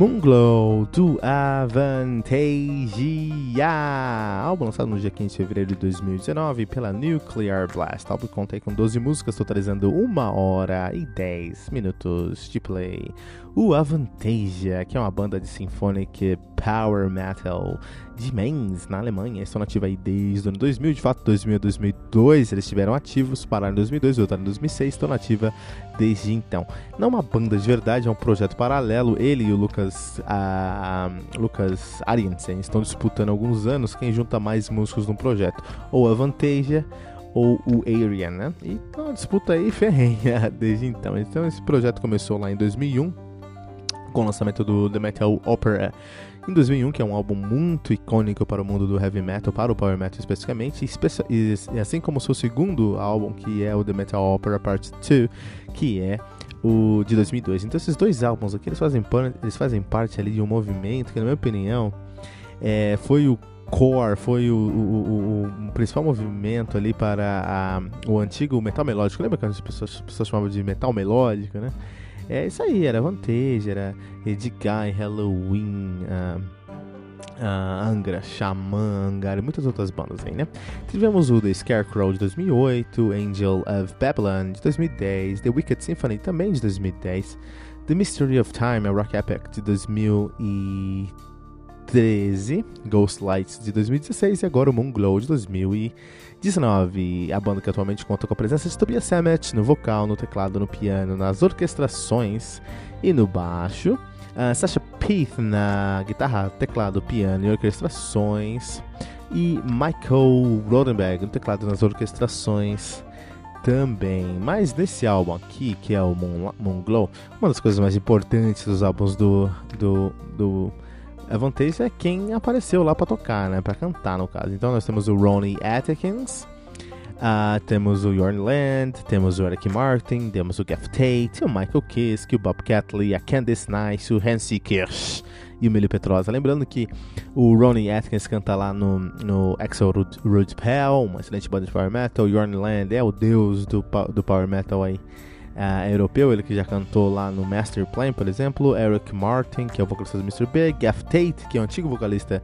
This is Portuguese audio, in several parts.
Moonglow do Avantasia, álbum lançado no dia 15 de fevereiro de 2019 pela Nuclear Blast. O álbum conta com 12 músicas, totalizando 1 hora e 10 minutos de play. O Avantasia, que é uma banda de symphonic power metal de Mainz, na Alemanha, estão nativos aí desde o ano 2000, de fato, 2000 a 2002 eles estiveram ativos, pararam em 2002, voltaram em 2006, estão nativa desde então. Não é uma banda de verdade, é um projeto paralelo, ele e o Lucas, a, Lucas Ariensen estão disputando há alguns anos quem junta mais músicos no projeto, ou Avantasia ou o Arian, né? E tá uma disputa aí ferrenha desde então. Então esse projeto começou lá em 2001, com o lançamento do The Metal Opera em 2001, que é um álbum muito icônico para o mundo do heavy metal, para o power metal especificamente, e, assim como seu segundo álbum, que é o The Metal Opera Part 2, que é o de 2002. Então esses dois álbuns aqui, eles fazem, eles fazem parte ali de um movimento que, na minha opinião, é, foi o core, foi o, o, o, o, principal movimento ali para a, o antigo metal melódico. Lembra que as pessoas, as pessoas chamavam de metal melódico, né? É isso aí, era Vantage, era Edguy, Halloween, uh, uh, Angra, Xamã, Angar e muitas outras bandas aí, né? Tivemos o The Scarecrow de 2008, Angel of Babylon de 2010, The Wicked Symphony também de 2010, The Mystery of Time, a Rock Epic de 2013, Ghost Lights de 2016 e agora o Moon Glow de 2017. 19. A banda que atualmente conta com a presença de Tobias Sammet no vocal, no teclado, no piano, nas orquestrações e no baixo. Uh, Sasha Peath na guitarra, teclado, piano e orquestrações. E Michael Rodenberg no teclado nas orquestrações também. Mas nesse álbum aqui, que é o Moon, Moon Glow, uma das coisas mais importantes dos álbuns do, do, do a vantagem é quem apareceu lá para tocar, né? Para cantar, no caso. Então nós temos o Ronnie Atkins, uh, temos o Jorn Land, temos o Eric Martin, temos o Jeff Tate, o Michael Kiske, o Bob Catley, a Candice Nice, o Hansi Kirsch e o Millie Petrosa. Lembrando que o Ronnie Atkins canta lá no, no Axel Rude Pell, uma excelente banda de power metal. O Jorn Land é o deus do, do power metal aí uh, europeu, ele que já cantou lá no Master Plan, por exemplo, Eric Martin, que é o vocalista do Mr. Big, Gaff Tate, que é o antigo vocalista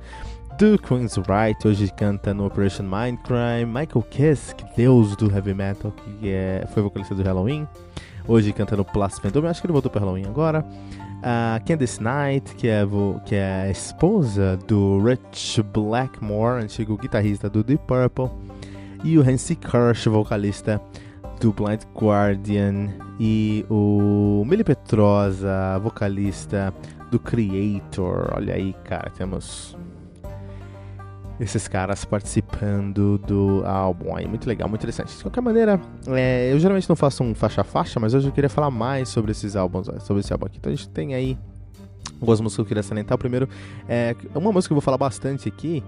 do Queen's Right, hoje canta no Operation Mindcrime, Michael Kiske, deus do heavy metal, que é, foi vocalista do Halloween, hoje canta no Plus Phantom, acho que ele voltou para Halloween agora. Uh, Candice Knight, que é, que é a esposa do Rich Blackmore, antigo guitarrista do Deep Purple, e o Hansi Kirsch, vocalista do Blind Guardian e o Mili Petrosa, vocalista do Creator. Olha aí, cara, temos esses caras participando do álbum aí. Muito legal, muito interessante. De qualquer maneira, é, eu geralmente não faço um faixa a faixa, mas hoje eu queria falar mais sobre esses álbuns, sobre esse álbum aqui. Então a gente tem aí algumas músicas que eu queria salientar. O primeiro é uma música que eu vou falar bastante aqui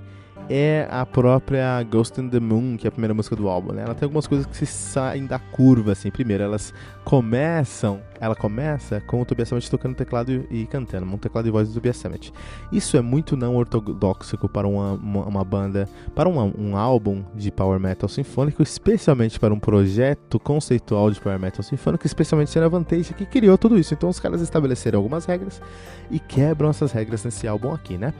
é a própria Ghost in the Moon, que é a primeira música do álbum, né? Ela tem algumas coisas que se saem da curva, assim. Primeiro, elas começam, ela começa com o Tobias Sammet tocando teclado e, cantando, um teclado e voz do Tobias Sammet. Isso é muito não ortodoxo para uma, uma, uma banda, para uma, um álbum de power metal sinfônico, especialmente para um projeto conceitual de power metal sinfônico, especialmente a Vantage que criou tudo isso. Então os caras estabeleceram algumas regras e quebram essas regras nesse álbum aqui, né?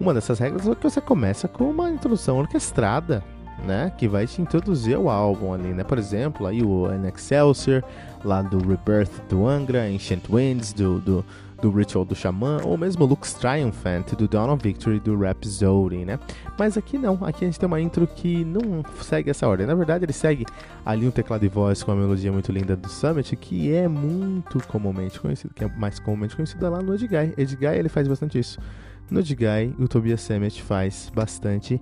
Uma dessas regras é que você começa com uma introdução orquestrada, né? Que vai te introduzir ao álbum ali, né? Por exemplo, aí o An Excelsior, lá do Rebirth do Angra, Ancient Winds, do, do, do Ritual do Xamã, ou mesmo Lux Triumphant, do Dawn of Victory, do Rhapsody, né? Mas aqui não, aqui a gente tem uma intro que não segue essa ordem. Na verdade, ele segue ali um teclado e voz com uma melodia muito linda do Summit, que é muito comumente conhecido, que é mais comumente conhecida lá no Edguy. Edguy, ele faz bastante isso no Edguy, o Tobias Sammet faz bastante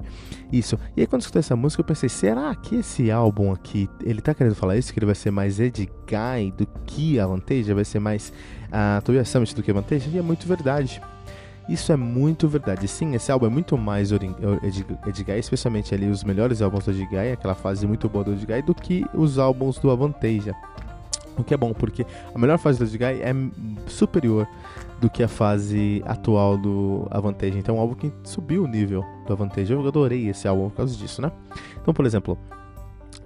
isso. E aí quando eu escutei essa música, eu pensei, será que esse álbum aqui, ele tá querendo falar isso? Que ele vai ser mais Edguy do que a Vantage? Vai ser mais uh, Tobias Sammet do que a Vantage? E é muito verdade. Isso é muito verdade. Sim, esse álbum é muito mais Edguy, especialmente ali os melhores álbuns do Edguy, aquela fase muito boa do Edguy, do que os álbuns do Avantasia. O que é bom, porque a melhor fase do Edguy é superior do que a fase atual do Avantage. Então é um álbum que subiu o nível do Avantage. Eu adorei esse álbum por causa disso, né? Então, por exemplo,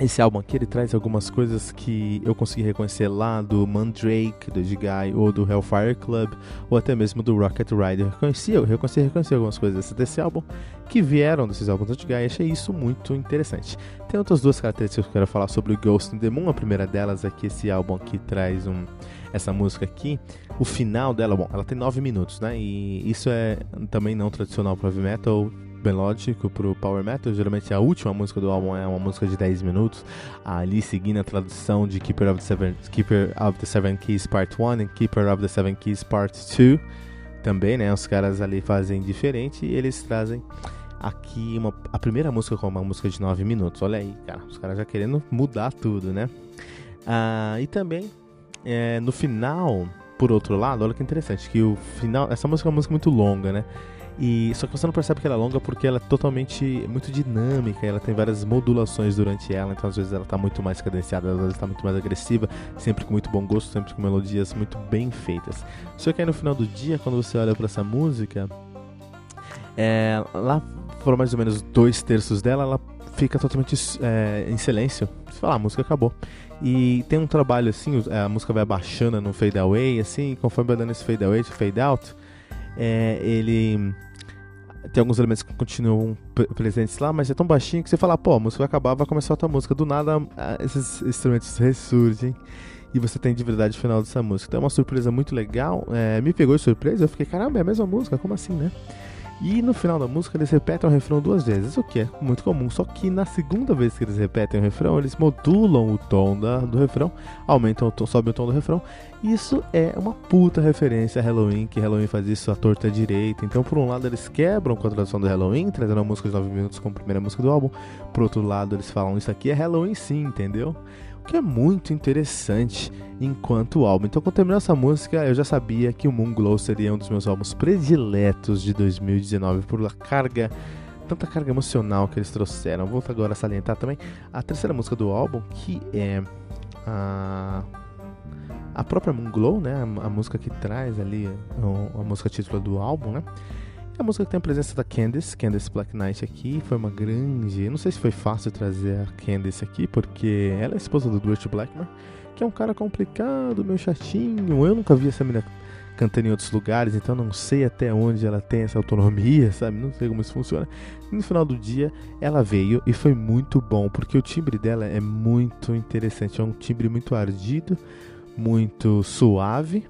esse álbum aqui ele traz algumas coisas que eu consegui reconhecer lá do Mandrake, do Jigai, ou do Hellfire Club, ou até mesmo do Rocket Rider. Reconheci, eu reconheci, reconheci algumas coisas desse álbum que vieram desses álbuns do Jigai e achei isso muito interessante. Tem outras duas características que eu quero falar sobre o Ghost in the Moon. A primeira delas é que esse álbum aqui traz um essa música aqui, o final dela, bom, ela tem 9 minutos, né? E isso é também não tradicional para heavy metal, melódico pro power metal. Geralmente a última música do álbum é uma música de 10 minutos, ali seguindo a tradução de Keeper of the Seven, Keeper of the Seven Keys Part 1 e Keeper of the Seven Keys Part 2. Também, né? Os caras ali fazem diferente e eles trazem aqui uma, a primeira música com uma música de 9 minutos. Olha aí, cara, os caras já querendo mudar tudo, né? Ah, e também é, no final, por outro lado, olha que interessante, que o final, essa música é uma música muito longa, né? E só que você não percebe que ela é longa porque ela é totalmente muito dinâmica, ela tem várias modulações durante ela, então às vezes ela está muito mais cadenciada, às vezes está muito mais agressiva, sempre com muito bom gosto, sempre com melodias muito bem feitas. Só que aí no final do dia, quando você olha para essa música, é, lá foram mais ou menos dois terços dela, ela fica totalmente é, em silêncio. Você fala, ah, a música acabou. E tem um trabalho assim, a música vai abaixando no fade away, assim, conforme vai dando esse fade away, fade out, é, ele tem alguns elementos que continuam presentes lá, mas é tão baixinho que você fala, pô, a música vai acabar, vai começar outra música. Do nada, esses instrumentos ressurgem e você tem de verdade o final dessa música. Então é uma surpresa muito legal. É, me pegou de surpresa, eu fiquei, caramba, é a mesma música, como assim, né? E no final da música eles repetem o refrão duas vezes, o que é muito comum. Só que na segunda vez que eles repetem o refrão, eles modulam o tom da, do refrão, aumentam o tom, sobem o tom do refrão. Isso é uma puta referência a Halloween, que Halloween faz isso à torta direita. Então, por um lado, eles quebram com a tradução do Halloween, trazendo a música de 9 minutos como primeira música do álbum. Por outro lado, eles falam isso aqui é Halloween sim, entendeu? Que é muito interessante enquanto álbum. Então, quando terminou essa música, eu já sabia que o Moon Glow seria um dos meus álbuns prediletos de 2019 por a carga, tanta carga emocional que eles trouxeram. Vou agora salientar também a terceira música do álbum, que é a a própria Moon Glow, né, a, a música que traz ali a, a música título do álbum, né? É a música que tem a presença da Candice, Candice Black Knight aqui, foi uma grande. Não sei se foi fácil trazer a Candice aqui, porque ela é esposa do Dwight Blackmore, que é um cara complicado, meio chatinho. Eu nunca vi essa menina cantando em outros lugares, então não sei até onde ela tem essa autonomia, sabe? Não sei como isso funciona. E no final do dia, ela veio e foi muito bom, porque o timbre dela é muito interessante. É um timbre muito ardido, muito suave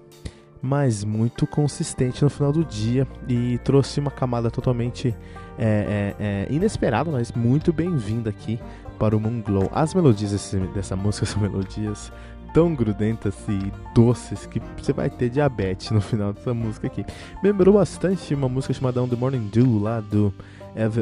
mas muito consistente no final do dia e trouxe uma camada totalmente é, é, é, inesperada, mas muito bem-vinda aqui para o Moon Glow. As melodias desse, dessa música são melodias tão grudentas e doces que você vai ter diabetes no final dessa música aqui. Me lembrou bastante uma música chamada On the Morning Dew lá do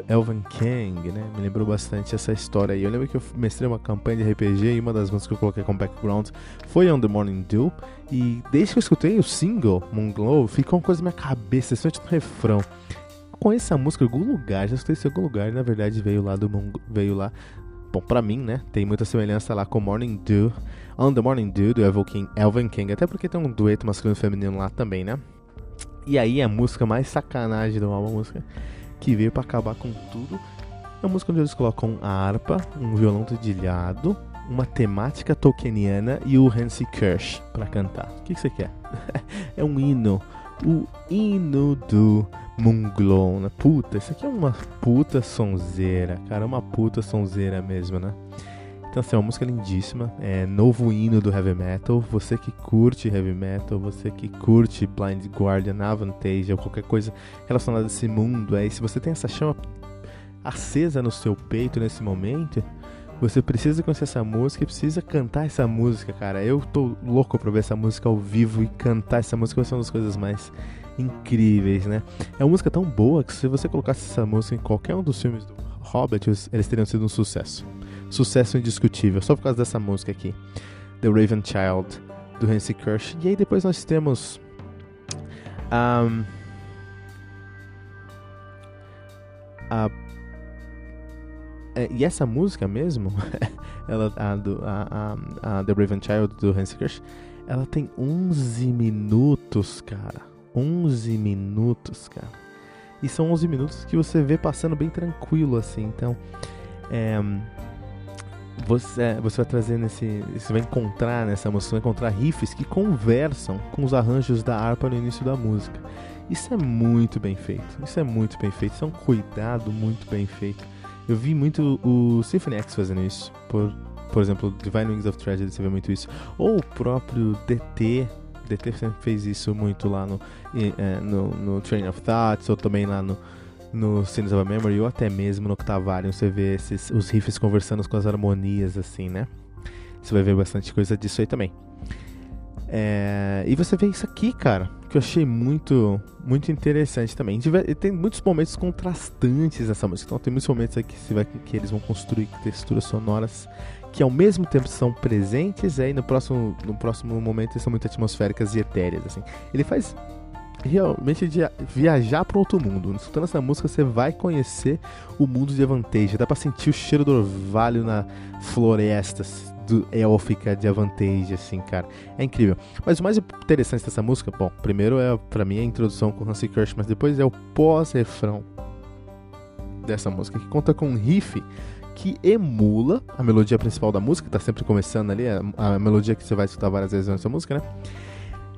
Elvin Kang, né? Me lembrou bastante essa história aí. Eu lembro que eu mestrei uma campanha de RPG e uma das músicas que eu coloquei como background foi On The Morning Dew. E desde que eu escutei o single, Moon Glow, ficou uma coisa na minha cabeça, especialmente no refrão. conheço essa música em algum lugar, já escutei em algum lugar, na verdade veio lá do veio lá. Bom, pra mim, né? Tem muita semelhança lá com Morning Dew, On the Morning Dew do Elvin King, Elvin King, até porque tem um dueto masculino e feminino lá também, né? E aí a música mais sacanagem do álbum, a música que veio para acabar com tudo. É uma música onde eles colocam a harpa, um violão dedilhado, uma temática tolkieniana e o Hansi Kirsch para cantar. O que, que você quer? é um hino. O hino do Moonglow, né? Puta, isso aqui é uma puta sonzeira, cara. Uma puta sonzeira mesmo, né? Então, assim, é uma música lindíssima. É novo hino do heavy metal. Você que curte heavy metal, você que curte Blind Guardian, Avantage ou qualquer coisa relacionada a esse mundo, aí, se você tem essa chama acesa no seu peito nesse momento, você precisa conhecer essa música e precisa cantar essa música, cara. Eu tô louco pra ver essa música ao vivo e cantar essa música vai ser uma das coisas mais incríveis, né? É uma música tão boa que se você colocasse essa música em qualquer um dos filmes do Hobbit, eles teriam sido um sucesso sucesso indiscutível, só por causa dessa música aqui, The Raven Child, do Hansi Kirsch. E aí depois nós temos. Um, a, é, e essa música mesmo, ela, a, do, a, a, a, The Raven Child do Hansi Kirsch, ela tem 11 minutos, cara. 11 minutos, cara. E são 11 minutos que você vê passando bem tranquilo, assim. Então, é, você, você vai trazer nesse. Você vai encontrar nessa música, vai encontrar riffs que conversam com os arranjos da harpa no início da música. Isso é muito bem feito. Isso é muito bem feito. Isso é um cuidado muito bem feito. Eu vi muito o Symphony X fazendo isso. Por, por exemplo, Divine Wings of Tragedy, você vê muito isso. Ou o próprio DT. DT sempre fez isso muito lá no, é, no, no Train of Thoughts, ou também lá no no Sins of a Memory ou até mesmo no Octavarium você vê esses, os riffs conversando com as harmonias assim, né? Você vai ver bastante coisa disso aí também. É, e você vê isso aqui, cara, que eu achei muito, muito interessante também. Tem muitos momentos contrastantes nessa música. Então tem muitos momentos aqui que, vai, que eles vão construir texturas sonoras que ao mesmo tempo são presentes, aí no próximo, no próximo momento são muito atmosféricas e etéreas. Assim. Ele faz realmente de viajar para outro mundo. Escutando essa música, você vai conhecer o mundo de Avantage. Dá para sentir o cheiro do orvalho na florestas do élfica de Avantage, assim, cara. É incrível. Mas o mais interessante dessa música, bom, primeiro é para mim a introdução com Hansi Kirsch, mas depois é o pós-refrão dessa música, que conta com um riff que emula a melodia principal da música, tá sempre começando ali, a, a melodia que você vai escutar várias vezes nessa música, né?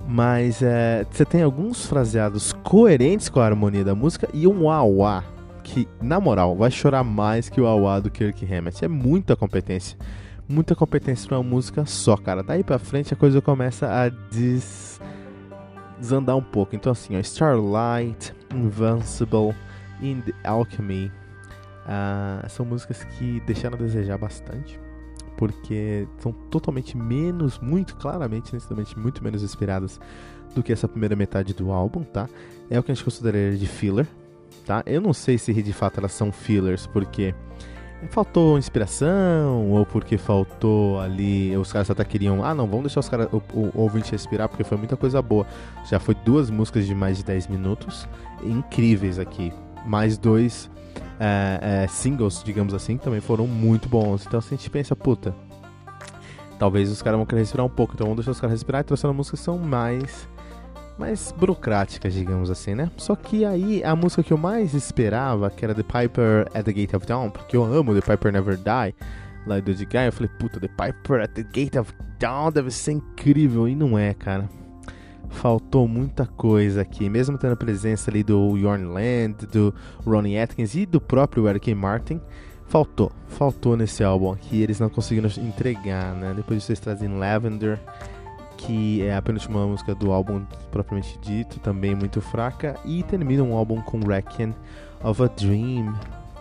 Mas é, você tem alguns fraseados coerentes com a harmonia da música e um auá que, na moral, vai chorar mais que o auá do Kirk Hammett. É muita competência. Muita competência pra uma música só, cara. Daí pra frente a coisa começa a des... desandar um pouco. Então, assim, ó, Starlight, Invincible, In the Alchemy. Uh, são músicas que deixaram a desejar bastante porque são totalmente menos, muito claramente, nitidamente, muito menos inspiradas do que essa primeira metade do álbum, tá? É o que a gente consideraria de filler, tá? Eu não sei se de fato elas são fillers, porque faltou inspiração ou porque faltou ali os caras até queriam ah não vamos deixar os caras o, o, ouvinte respirar porque foi muita coisa boa já foi duas músicas de mais de 10 minutos incríveis aqui mais dois é, é, singles, digamos assim, também foram muito bons. Então assim, a gente pensa, puta, talvez os caras vão querer respirar um pouco, então vamos deixar os caras respirar e trouxeram músicas que são mais mais burocráticas, digamos assim, né? Só que aí a música que eu mais esperava, que era The Piper at the Gate of Dawn, porque eu amo The Piper Never Die, lá do Guy, eu falei, puta, The Piper at the Gate of Dawn deve ser incrível, e não é, cara faltou muita coisa aqui, mesmo tendo a presença ali do Yorn Land, do Ronnie Atkins e do próprio Eric Martin, faltou, faltou nesse álbum aqui, eles não conseguiram entregar, né? Depois vocês trazem Lavender, que é a penúltima música do álbum propriamente dito, também muito fraca, e termina um álbum com Reckon of a Dream,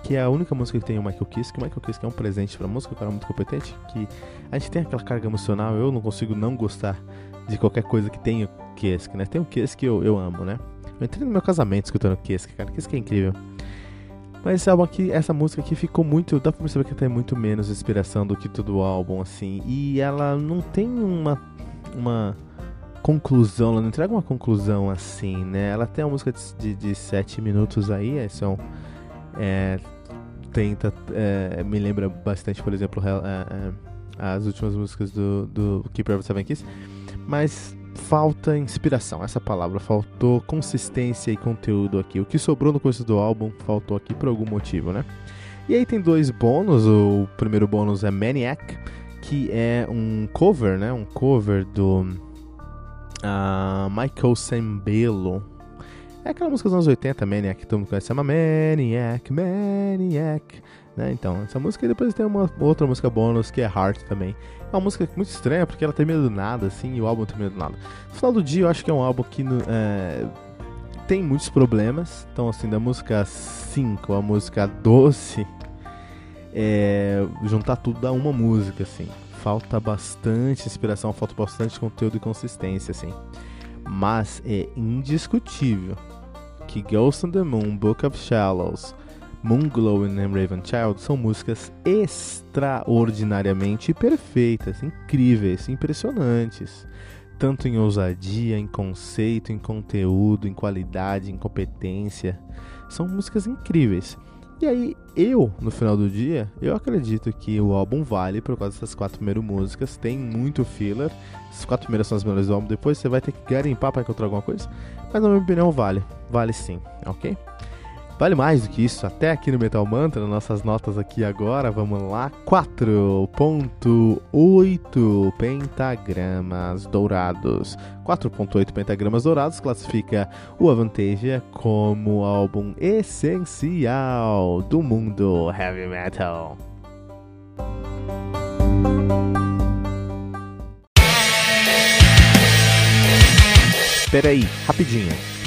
que é a única música que tem o Michael Kiske. O Michael Kiske é um presente pra música, um cara muito competente, que a gente tem aquela carga emocional, eu não consigo não gostar de qualquer coisa que tenha Kiske, né? Tem um Kiske que eu, eu amo, né? Eu entrei no meu casamento escutando Kiske, cara. Kiske é incrível. Mas esse álbum aqui, essa música aqui ficou muito. Dá pra perceber que tem muito menos inspiração do que todo o álbum, assim. E ela não tem uma. Uma. conclusão, ela não entrega uma conclusão assim, né? Ela tem uma música de, de, sete minutos aí, é, são. É, tenta. É, me lembra bastante, por exemplo, é, é, as últimas músicas do, do Keeper of Seven Keys, mas falta inspiração, essa palavra, faltou consistência e conteúdo aqui. O que sobrou no começo do álbum faltou aqui por algum motivo, né? E aí tem dois bônus, o primeiro bônus é Maniac, que é um cover, né? Um cover do uh, Michael Sembello. É aquela música dos anos 80, Maniac, que todo mundo conhece, chama Maniac, Maniac. Né? Então, essa música e depois tem uma outra música bônus que é Heart também. É uma música muito estranha porque ela termina do nada, assim, e o álbum termina do nada. No final do dia, eu acho que é um álbum que é, tem muitos problemas. Então, assim, da música 5 a música 12, é, juntar tudo dá uma música, assim. Falta bastante inspiração, falta bastante conteúdo e consistência, assim. Mas é indiscutível que Ghost on the Moon, Book of Shallows, Moonglow e Raven Child são músicas extraordinariamente perfeitas, incríveis, impressionantes. Tanto em ousadia, em conceito, em conteúdo, em qualidade, em competência. São músicas incríveis. E aí, eu, no final do dia, eu acredito que o álbum vale por causa dessas quatro primeiras músicas. Tem muito filler. As quatro primeiras são as melhores do álbum. Depois você vai ter que garimpar para encontrar alguma coisa. Mas na minha opinião, vale. Vale sim, ok? Vale mais do que isso, até aqui no Metal Mantra, nossas notas aqui agora, vamos lá. 4.8 pentagramas dourados. 4.8 pentagramas dourados classifica o Avantasia como álbum essencial do mundo heavy metal. Peraí, rapidinho.